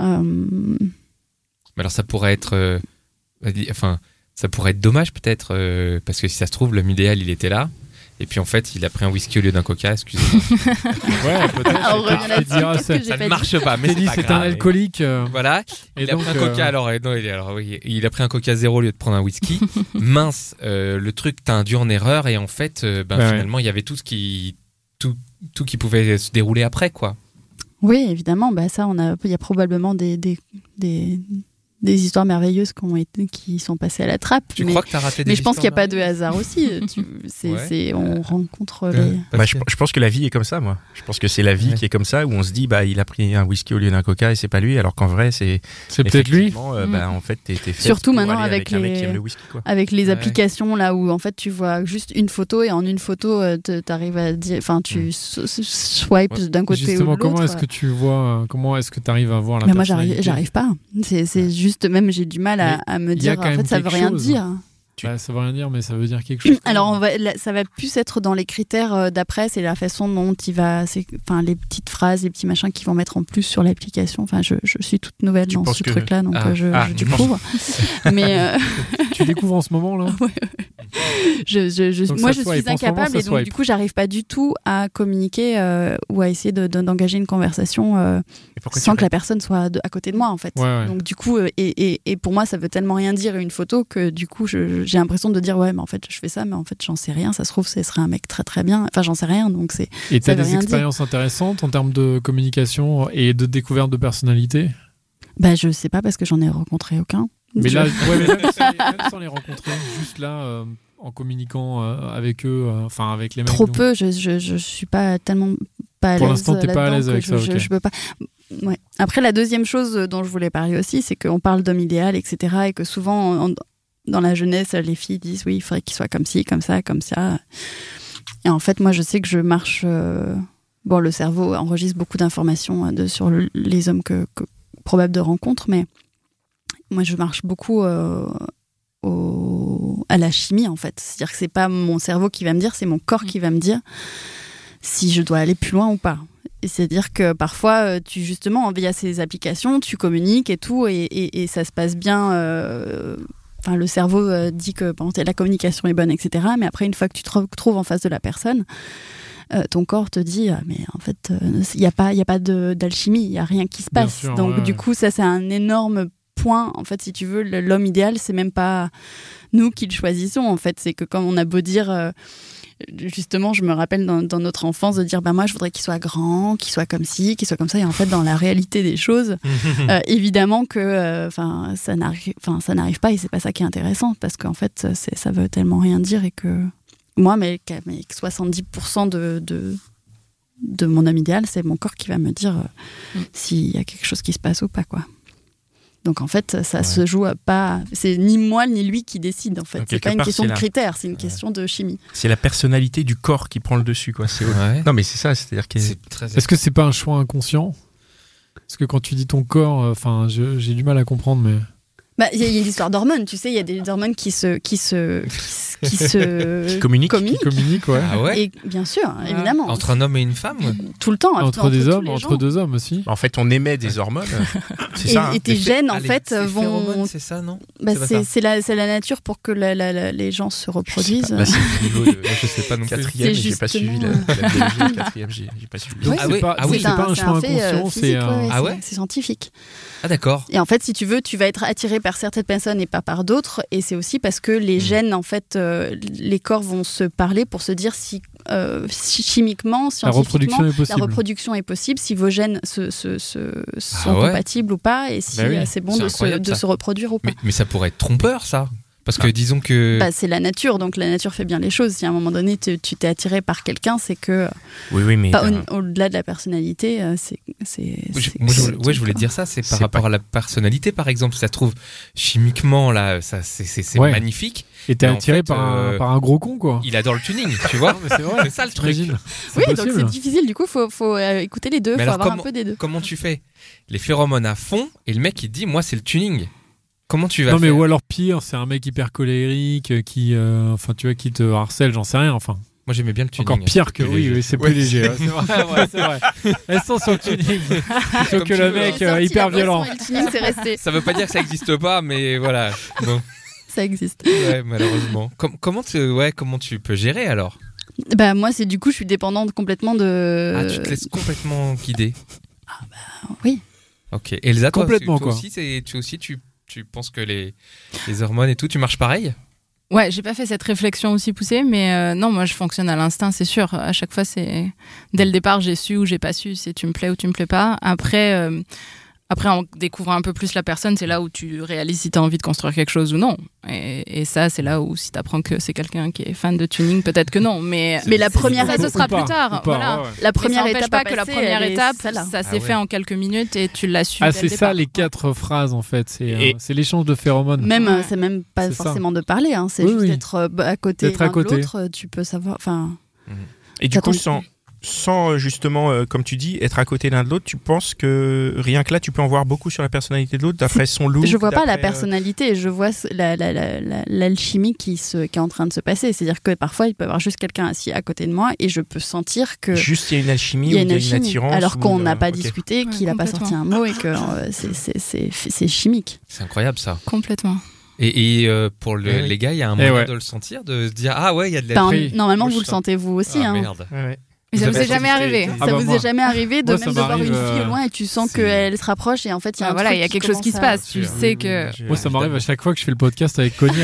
D: Euh,
B: Mais alors ça pourrait être, euh, enfin, ça pourrait être dommage peut-être euh, parce que si ça se trouve, l'homme idéal, il était là. Et puis en fait, il a pris un whisky au lieu d'un coca, excusez-moi. *laughs*
C: Ouais, peut-être.
D: Ah, j'ai
B: Ça
D: pas
B: ne marche pas, mais c'est
C: dit
B: pas
C: c'est un alcoolique. euh,
B: Voilà,
C: Et
B: il a
C: donc,
B: pris un coca
C: euh,
B: alors, euh, non, il, alors oui, il a pris un coca zéro au lieu de prendre un whisky. *laughs* Mince, euh, le truc t'a induit en erreur et en fait, euh, ben,
C: ouais.
B: finalement, il y avait tout ce qui, tout, tout qui pouvait se dérouler après quoi.
D: Oui, évidemment, bah ça, on a, il y a probablement des, des, des, des histoires merveilleuses qui, ont été, qui sont passées à la trappe.
B: Tu
D: mais
B: crois que t'as raté des
D: mais je pense qu'il n'y a pas de hasard aussi. Tu- *laughs* c'est,
B: Ouais.
D: c'est- on rencontre
B: Euh,
D: les.
A: Bah, je, je pense que la vie est comme ça, moi. Je pense que c'est la vie
B: Ouais.
A: qui est comme ça, où on se dit, bah, il a pris un whisky au lieu d'un coca et c'est pas lui, alors qu'en vrai, c'est.
C: C'est peut-être lui.
A: euh, bah, en fait, t'es t'es fait
D: Surtout maintenant avec les-
A: qui aime le whisky, quoi.
D: avec les
B: Ouais.
D: applications là où en fait tu vois juste une photo et en une photo euh, t'arrives à dire enfin tu
A: Mm.
D: swipes d'un côté ou de
C: Justement,
D: l'autre
C: comment est-ce que tu vois, euh, comment est-ce que tu arrives à voir la
D: mais moi j'arrive pas c'est c'est juste même j'ai du mal à, à me dire en fait ça veut rien
C: chose.
D: dire
C: Bah, ça veut rien dire, mais ça veut dire quelque chose. *clears throat*
D: alors
C: même.
D: on va là, ça va plus être dans les critères euh, d'après c'est la façon dont il va enfin les petites phrases les petits machins qu'ils vont mettre en plus sur l'application enfin je, je suis toute nouvelle
A: Tu
D: dans ce
A: que-
D: truc là donc
B: Ah.
D: euh, je,
A: Ah,
D: je
A: tu
D: découvre mais euh, *laughs*
C: tu découvres en ce moment là. *laughs*
D: je, je, je-
C: Donc
D: moi, je suis
C: moment,
D: incapable
C: ça
D: et donc
C: swipe.
D: du coup, j'arrive pas du tout à communiquer euh, ou à essayer de- de- d'engager une conversation euh, sans
A: tu
D: que la personne soit de- à côté de moi, en fait.
C: Ouais, ouais.
D: Donc du coup, et, et, et pour moi, ça veut tellement rien dire une photo que du coup, je- j'ai l'impression de dire ouais, mais en fait, je fais ça, mais en fait, j'en sais rien. Ça se trouve, ce serait un mec très très bien. Enfin, j'en sais rien. Donc c'est
C: Et t'as des
D: dire.
C: expériences intéressantes en termes de communication et de découverte de personnalité?
D: bah je sais pas parce que j'en ai rencontré aucun.
C: Mais là, ouais, mais même, *laughs* sans les, même sans les rencontrer, juste là, euh, en communiquant euh, avec eux, euh, enfin avec les mecs.
D: trop peu. Je, je, je suis pas tellement pas à
C: Pour l'instant, t'es pas à l'aise avec
D: je,
C: ça,
D: je-
C: ok.
D: je peux pas. Ouais. Après, la deuxième chose dont je voulais parler aussi, c'est qu'on parle d'homme idéal, etc. Et que souvent, en- dans la jeunesse, les filles disent oui, il faudrait qu'il soit comme ci, comme ça, comme ça. Et en fait, moi, je sais que je marche. euh, Bon, le cerveau enregistre beaucoup d'informations euh, sur le- les hommes que, que- de rencontre, mais moi, je marche beaucoup euh, à la chimie, en fait. C'est-à-dire que c'est pas mon cerveau qui va me dire, c'est mon corps qui va me dire si je dois aller plus loin ou pas. C'est-à-dire que parfois, tu justement, via ces applications, tu communiques et tout, et, ça se passe bien. Enfin, le cerveau euh, dit que bon, la communication est bonne, etc. Mais après, une fois que tu te re- trouves en face de la personne, euh, ton corps te dit, ah, mais en fait, euh, il n'y a pas, il y a pas d'alchimie, il n'y a rien qui se passe.
C: sûr,
D: Donc,
C: ouais,
D: du
C: ouais.
D: coup, ça, c'est un énorme point. En fait, si tu veux, l'homme idéal, c'est même pas nous qui le choisissons. En fait, c'est que comme on a beau dire. Justement, je me rappelle dans, dans notre enfance de dire bah moi je voudrais qu'il soit grand, qu'il soit comme ci, qu'il soit comme ça. Et en fait, dans la réalité des choses, *laughs* euh, évidemment que euh, ça n'arrive enfin ça n'arrive pas et c'est pas ça qui est intéressant parce qu'en fait ça veut tellement rien dire et que moi mais, mais que 70% de, de de mon homme idéal c'est mon corps qui va me dire euh,
E: Mm.
D: s'il y a quelque chose qui se passe ou pas quoi donc en fait ça
A: Ouais.
D: se joue à pas c'est ni moi ni lui qui décide en fait c'est pas une
A: part,
D: question de
A: la-
D: critères c'est une question de chimie
A: C'est la personnalité du corps qui prend le dessus, quoi. C'est
B: Ouais.
A: Non, mais c'est ça, c'est-à-dire que
B: C'est très.
C: Est-ce que c'est pas un choix inconscient? Parce que quand tu dis ton corps, euh, enfin, j'ai du mal à comprendre, mais.
D: Bah, il y y a l'histoire d'hormones, tu sais, il y a des hormones qui se, qui se, qui se,
A: Qui communiquent.
C: Qui communique, ouais.
B: Ah ouais
D: Et bien sûr, évidemment,
B: Entre un homme et une femme
D: tout le temps,
C: Entre, des
D: tous
C: hommes, entre
D: gens.
C: deux hommes aussi.
A: En fait, on émet des hormones. *laughs* C'est
D: Et,
A: ça. hein.
D: et tes
B: Les phé-
D: gènes, en
B: Ah,
D: fait, vont.
B: C'est ça, non
D: Bah,
B: c'est
D: la, c'est la nature pour que la- la- la- les gens se
A: Je sais
D: reproduisent.
A: pas. Là, c'est le niveau de
B: Moi, *laughs* je sais pas non plus.
A: quatrième, j'ai pas suivi la, biologie. Quatrième, j'ai j'ai pas suivi.
C: Donc.
B: Ah
C: c'est
B: oui,
C: pas,
B: ah
C: c'est pas un
D: c'est
C: choix
D: euh,
C: inconscient, c'est
B: Ah ouais
D: C'est scientifique.
B: Ah d'accord.
D: Et en fait, si tu veux, tu vas être attiré par certaines personnes et pas par d'autres. Et c'est aussi parce que les
B: Mm.
D: gènes, en fait, euh, les corps vont se parler pour se dire si, euh, si chimiquement,
C: La
D: scientifiquement,
C: reproduction est
D: la reproduction est possible, si vos gènes se, se- se- sont
B: Ah ouais
D: compatibles ou pas, et si
C: Bah oui,
D: euh, c'est bon de, se reproduire ou pas.
B: Mais, mais ça pourrait être trompeur, ça. Parce que
A: Bah.
B: disons que.
D: Bah, c'est la nature, donc la nature fait bien les choses. Si à un moment donné tu t'es attiré par quelqu'un, c'est que
A: Oui, oui, mais. euh,
D: au- au-delà de la personnalité, euh, c'est c'est.
B: Je- moi, ouais, je voulais dire ça, c'est par rapport
A: pas-
B: à la personnalité, par exemple. Si ça se trouve, chimiquement, là, ça, c'est,
C: Ouais.
B: magnifique.
C: Et t'es
B: en
C: attiré
B: fait,
C: par, un,
B: euh,
C: par un gros con, quoi.
B: Il adore le tuning, tu *laughs* vois.
C: C'est
B: ça le truc.
D: Oui,
C: C'est
D: donc c'est difficile. Du coup, faut faut euh, écouter les deux,
B: Mais
D: faut
B: alors,
D: avoir
B: comment-
D: un peu des deux.
B: Comment tu fais? Les phéromones à fond, et le mec, il te dit, moi, c'est le tuning. Comment tu vas
C: Non, mais
B: faire
C: ou alors pire, c'est un mec hyper colérique euh, qui, euh, enfin, tu vois, qui te harcèle, j'en sais rien. Enfin,
B: Moi, j'aimais bien le tuning.
C: encore pire que oui, oui, c'est plus léger. ouais, c'est vrai, *laughs* ouais, c'est vrai. Elles sont sur le tuning. *laughs*
B: Comme
C: que le mec euh, hyper violent.
D: et le tuning, c'est resté.
B: Ça veut pas dire que ça existe pas, mais voilà. Bon,
D: Ça existe.
B: ouais, malheureusement. Com- comment, tu, ouais, comment tu peux gérer alors?
D: Bah moi, c'est du coup, je suis dépendante complètement de.
B: Ah, tu te laisses complètement guider.
D: oui.
B: Ok. Elsa, toi,
C: Complètement,
B: tu, toi
C: quoi.
B: aussi, tu aussi, tu, tu penses que les, hormones et tout, tu marches pareil?
E: Ouais, j'ai pas fait cette réflexion aussi poussée, mais euh, non, moi je fonctionne à l'instinct, c'est sûr. À chaque fois, c'est dès le départ, j'ai su ou j'ai pas su, c'est tu me plais ou tu me plais pas. Après, euh, après en découvrant un peu plus la personne, c'est là où tu réalises si tu as envie de construire quelque chose ou non. Et, et ça, c'est là où si tu apprends que c'est quelqu'un qui est fan de tuning, peut-être que non. Mais
D: Mais la première étape-
E: ce sera
C: pas,
E: plus tard.
C: pas,
E: voilà.
C: ouais, ouais.
D: La première
E: ça
D: étape
E: pas que la première étape, ça s'est
B: Ah ouais.
E: fait en quelques minutes et tu l'as su.
C: Ah, c'est
E: le
C: ça les quatre phrases en fait. C'est
A: Et-
C: euh, l'échange de phéromones.
D: Même,
E: Ouais.
D: euh, c'est même pas
C: ça.
D: forcément de parler, hein, c'est
C: Oui,
D: juste
C: oui.
D: d'être euh, à côté
C: D'être à
D: l'un de
C: côté.
D: l'autre. Tu peux savoir. Enfin,
A: Et du coup, sans, sans euh, justement, euh, comme tu dis, être à côté l'un de l'autre, tu penses que rien que là, tu peux en voir beaucoup sur la personnalité de l'autre, d'après son look
D: je vois pas la
A: euh,
D: personnalité, je vois ce- la- la- la- la- l'alchimie qui, se, qui est en train de se passer. C'est-à-dire que parfois, il peut y avoir juste quelqu'un assis à côté de moi et je peux sentir que.
A: Juste, il y a une alchimie,
D: Il y a
A: ou
D: une
A: il y a une
D: alchimie,
A: attirance.
D: alors qu'on n'a
A: euh,
D: pas discuté, qu'il n'a pas sorti un mot et que euh, c'est- chimique.
B: C'est incroyable ça.
E: Complètement.
B: Et, et, euh, pour le-
A: Eh oui.
B: les gars, il y a un
C: Eh
B: moyen
C: ouais.
B: de le sentir, de se dire ah ouais, il y a de la.
D: Enfin, normalement, vous
B: je
D: le
B: sens-
D: sentez vous aussi.
B: ah
D: hein.
B: merde.
A: Ouais, ouais.
E: Mais ça vous est jamais arrivé.
C: Ah
D: ça
C: bah
D: vous
C: moi-
D: est jamais arrivé de
C: moi,
D: même de voir une fille
C: euh,
D: au loin et tu sens qu'elle se rapproche et en fait il y a
E: Ah,
D: un
E: voilà, il y a quelque chose qui se passe. Tu sais que.
C: Moi, ça m'arrive à chaque fois que je fais le podcast avec Connie. *laughs*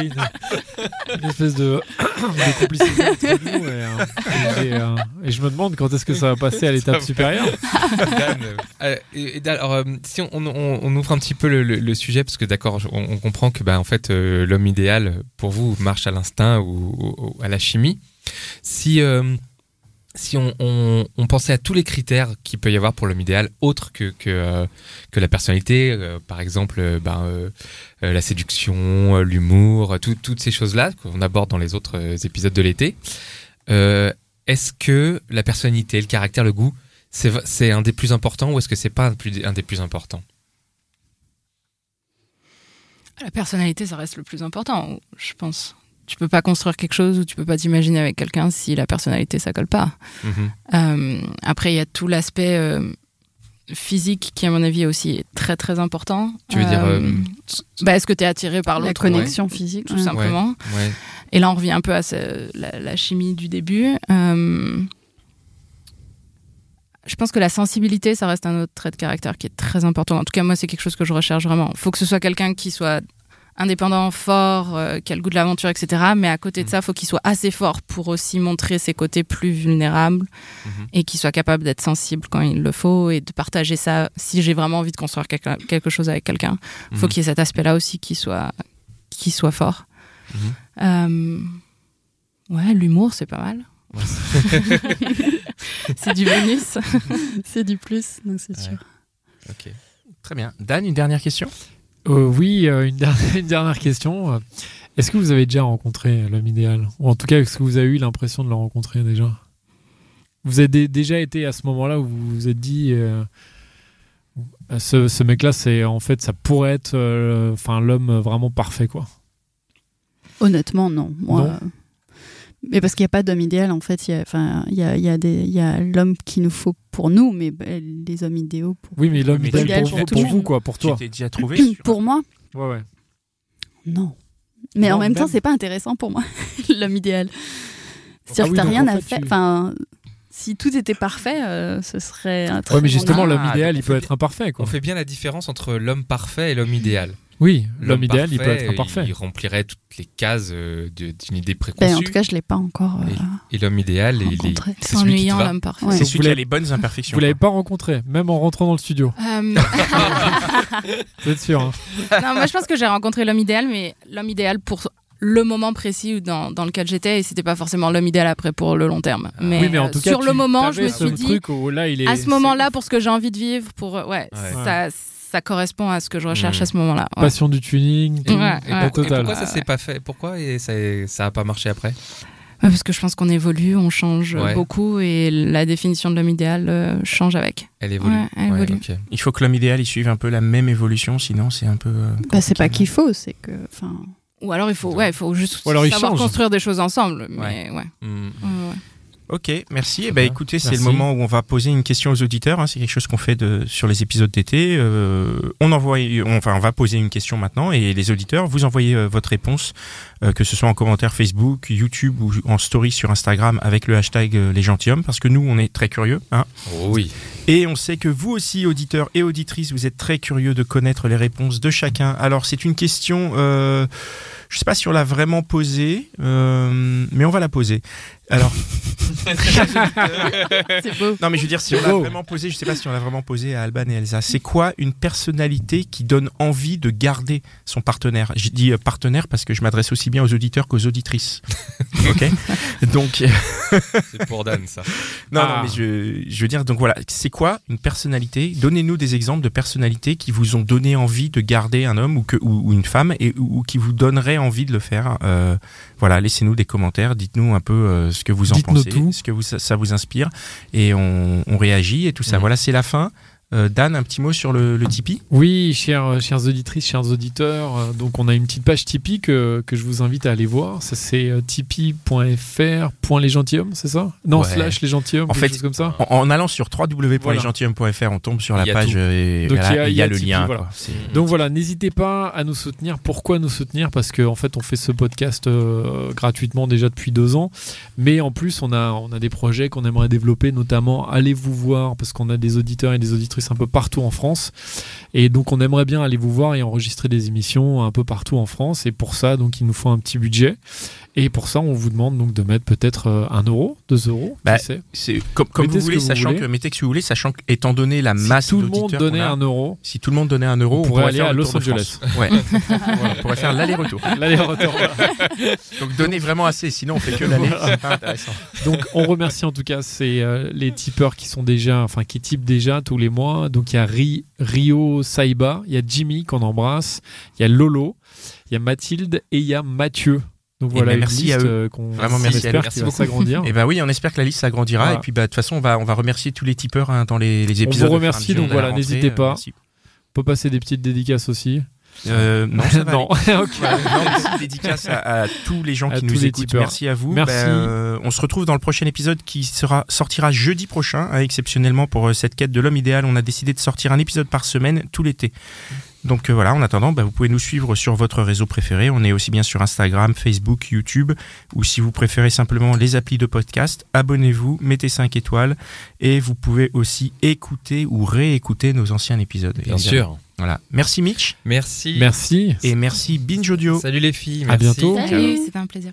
C: une, espèce de, *coughs* de complicité entre nous. Et, euh, et euh, et je me demande quand est-ce que ça va passer à l'étape supérieure. *laughs*
B: Dan, euh, et- et alors, si on, on- on ouvre un petit peu le, le- le sujet, parce que d'accord, on, on comprend que bah, en fait, euh, l'homme idéal pour vous marche à l'instinct ou, ou- ou à la chimie. Si, euh, si on, pensait à tous les critères qu'il peut y avoir pour l'homme idéal, autres que, que, euh, la personnalité, euh, par exemple ben, la séduction, l'humour, tout- toutes ces choses-là qu'on aborde dans les autres épisodes de l'été, est-ce que la personnalité, le caractère, le goût, c'est un des plus importants ou est-ce que c'est pas un des plus importants?
E: La personnalité, ça reste le plus important, je pense. Tu peux pas construire quelque chose ou tu peux pas t'imaginer avec quelqu'un si la personnalité ça colle pas.
B: Mhm.
E: Euh, après, il y a tout l'aspect euh, physique qui, à mon avis, aussi est très très important.
B: Tu veux dire, euh,
E: bah, Est-ce que tu es attiré par
D: La
E: l'autre?
D: connexion physique.
E: tout
D: ouais.
E: simplement.
B: Ouais.
E: Et là, on revient un peu à ce- la, la chimie du début. Euh, je pense que la sensibilité, ça reste un autre trait de caractère qui est très important. En tout cas, moi, c'est quelque chose que je recherche vraiment. Il faut que ce soit quelqu'un qui soit indépendant, fort, euh, qui a le goût de l'aventure, etc. Mais à côté de ça, il faut qu'il soit assez fort pour aussi montrer ses côtés plus vulnérables
B: Mhm.
E: et qu'il soit capable d'être sensible quand il le faut et de partager ça. Si j'ai vraiment envie de construire quelque, quelque chose avec quelqu'un, il faut
B: Mhm.
E: qu'il y ait cet aspect-là aussi qui soit, qui soit fort.
B: Mhm.
E: Euh, ouais, l'humour, c'est pas mal. *laughs* c'est du bonus. *laughs*
D: C'est du plus, donc c'est
A: Ouais.
D: sûr.
A: Ok. Très bien. Dan, une dernière question?
C: Euh, oui, euh, une, *laughs* dernière, une dernière question. Est-ce que vous avez déjà rencontré l'homme idéal? Ou en tout cas, est-ce que vous avez eu l'impression de le rencontrer déjà? Vous avez dé- déjà été à ce moment-là où vous vous êtes dit, euh, ce, ce mec-là, c'est en fait, ça pourrait être, euh, enfin, l'homme vraiment parfait, quoi?
D: Honnêtement, non. Moi,
C: Non?
D: Euh, Mais parce qu'il n'y a pas d'homme idéal, en fait. Il y a, enfin, il y a, il y a, des- il y a l'homme qu'il nous faut pour nous, mais bah, les hommes idéaux pour,
C: Oui, mais l'homme idéal
D: idéal
C: pour,
D: pour
C: pour vous, quoi, pour
A: Tu
C: toi.
A: t'es déjà trouvé sur-
D: pour moi,
C: Ouais, ouais.
D: non. Mais
C: Non,
D: en même temps,
C: même.
D: c'est pas intéressant pour moi, *laughs* l'homme idéal. C'est-à-dire
C: Ah oui,
D: que t'as rien
C: en
D: à
C: fait,
D: faire.
C: tu-
D: Enfin, si tout était parfait, euh, ce serait un très
C: Ouais, mais justement,
D: homme.
C: l'homme
B: Ah,
C: idéal,
B: donc
C: il peut être imparfait, quoi.
B: On fait bien la différence entre l'homme parfait et l'homme idéal.
C: Oui, l'homme idéal, il peut
B: parfait,
C: être imparfait.
B: Il remplirait toutes les cases euh, de- d'une idée
D: Ben,
B: préconçue.
D: en tout cas, je l'ai pas encore euh,
B: Et l'homme idéal, il est,
D: rencontré.
B: c'est celui qui
E: l'homme parfait.
D: Ouais.
A: C'est celui
C: vous
A: qui a
C: l'avez-
A: les bonnes imperfections.
C: Vous l'avez
A: quoi.
C: pas rencontré, même en rentrant dans le studio.
E: Euh, *laughs*
C: Vous êtes sûr hein *laughs*
E: non, moi je pense que j'ai rencontré l'homme idéal, mais l'homme idéal pour le moment précis où dans, dans lequel j'étais, et c'était pas forcément l'homme idéal après pour le long terme. Mais,
C: oui, mais en
E: euh,
C: tout cas,
E: sur le moment, je me suis dit,
C: truc où là, il est.
E: à ce moment-là, pour ce que j'ai envie de vivre, pour euh, ouais,
B: Ouais.
E: Ça, ça correspond à ce que je recherche
B: Mm.
E: à ce moment-là. ouais.
C: Passion du tuning, tout,
E: Ouais,
B: Et,
E: ouais.
C: la
B: pour- et
C: totale.
B: pourquoi ça s'est pas fait? Pourquoi et ça, ça a pas marché après?
E: Parce que je pense qu'on évolue, on change
B: Ouais.
E: beaucoup, et la définition de l'homme idéal euh, change avec.
B: Elle évolue.
E: Ouais, elle évolue.
B: ok.
A: Il faut que l'homme idéal il suive un peu la même évolution, sinon c'est un peu. euh,
D: Bah, c'est pas qu'il faut, c'est que.
E: Ou alors il faut, ouais, il faut juste
C: Ou alors il
E: savoir
C: change.
E: construire des choses ensemble. Mais ouais.
B: Hmm.
A: Ok, merci. Eh ben, écoutez, c'est le moment où on va poser une question aux auditeurs. hein. C'est quelque chose qu'on fait de, sur les épisodes d'été. Euh, on envoie, on, enfin, on va poser une question maintenant et les auditeurs, vous envoyez euh, votre réponse, euh, que ce soit en commentaire Facebook, YouTube ou en story sur Instagram avec le hashtag euh, les gentilshommes, parce que nous, on est très curieux. Hein.
B: Oh oui.
A: Et on sait que vous aussi, auditeurs et auditrices, vous êtes très curieux de connaître les réponses de chacun. Alors, c'est une question, euh, je sais pas si on l'a vraiment posée, euh, mais on va la poser. Alors, *laughs*
D: c'est beau.
A: non, mais je veux dire, si on l'a vraiment posé, je sais pas si on l'a vraiment posé à Alban et Elsa. C'est quoi une personnalité qui donne envie de garder son partenaire? Je dis euh, partenaire parce que je m'adresse aussi bien aux auditeurs qu'aux auditrices. *laughs* ok? Donc,
B: C'est pour Dan ça.
A: non,
C: Ah.
A: non, mais je, je veux dire, donc voilà, c'est quoi une personnalité? Donnez-nous des exemples de personnalités qui vous ont donné envie de garder un homme ou, que, ou, ou une femme et ou, ou qui vous donneraient envie de le faire. Euh, voilà, laissez-nous des commentaires, dites-nous un peu euh, ce que vous en pensez,
C: tout.
A: ce que vous, ça, ça vous inspire et on, on réagit et tout ça. Voilà, c'est la fin. Euh, Dan, un petit mot sur le, le Tipeee?
C: Oui, chers, chères auditrices, chers auditeurs, euh, donc on a une petite page Tipeee que, que je vous invite à aller voir. Ça c'est euh, tipeee.fr, point les gentilshommes, c'est ça? Non,
B: Ouais.
C: slash les gentilshommes,
A: En
C: quelque
A: fait,
C: chose comme ça.
A: en, en allant sur www.lesgentilhommes.fr, on tombe sur la page
B: tout.
A: et
C: Donc, il y a-
A: il y le
C: Tipeee,
A: lien.
C: voilà. Donc voilà, n'hésitez pas à nous soutenir. Pourquoi nous soutenir? Parce qu'en en fait, on fait ce podcast euh, gratuitement déjà depuis deux ans. Mais en plus, on a, on a des projets qu'on aimerait développer, notamment allez vous voir, parce qu'on a des auditeurs et des auditrices un peu partout en France. Et donc, on aimerait bien aller vous voir et enregistrer des émissions un peu partout en France. Et pour ça, donc, il nous faut un petit budget. Et pour ça, on vous demande donc de mettre peut-être euh, un euro, deux euros,
A: Bah. C'est comme, vous voulez,
C: vous
A: sachant
C: voulez.
A: que mettez que vous voulez, sachant que étant donné la masse
C: tout le monde donnait
A: a,
C: un euro,
A: si tout le monde donnait un euro,
C: On
A: on,
C: pourrait aller
A: faire
C: à Los Angeles.
A: Ouais. *laughs* Voilà, on pourrait faire l'aller-retour. *laughs*
C: l'aller-retour. *laughs*
A: Donc donnez vraiment assez, sinon on fait que l'aller.
C: Donc on remercie en tout cas c'est euh, les tipeurs qui sont déjà, enfin qui typent déjà tous les mois. Donc il y a Ri- Rio Saiba, il y a Jimmy qu'on embrasse, il y a Lolo, il y a Mathilde et il y a Mathieu. Donc
A: Et
C: voilà
A: ben,
C: une
A: merci
C: liste
A: à eux.
C: euh,
A: Vraiment,
C: on
A: merci à
C: espère
A: eux.
C: qui
A: Merci
C: va
A: beaucoup.
C: s'agrandir. *laughs*
A: Et ben oui, on espère que la liste s'agrandira.
C: Voilà.
A: Et puis bah, de toute façon, on va, on va remercier tous les tipeurs hein, dans les, les épisodes.
C: vous
A: et à
C: remercie, donc voilà, n'hésitez pas.
A: merci.
C: On peut passer des petites dédicaces aussi.
A: Euh, non, ça *laughs* va
C: non. *laughs*
A: non, dédicace à, à tous les gens
C: À
A: qui nous écoutent.
C: tipeurs.
A: Merci à vous.
C: Merci.
A: Ben, euh, on se retrouve dans le prochain épisode qui sera sortira jeudi prochain. hein, exceptionnellement pour euh, cette quête de l'homme idéal, on a décidé de sortir un épisode par semaine tout l'été. Donc euh, voilà, en attendant, ben, vous pouvez nous suivre sur votre réseau préféré. On est aussi bien sur Instagram, Facebook, YouTube, ou si vous préférez simplement les applis de podcast, abonnez-vous, mettez 5 étoiles, et vous pouvez aussi écouter ou réécouter nos anciens épisodes.
B: Bien sûr.
A: Voilà. Merci Mitch,
B: Merci.
C: Merci.
A: et merci Binge Audio.
B: Salut les filles.
C: À
B: merci.
C: bientôt.
E: Salut, c'était un plaisir.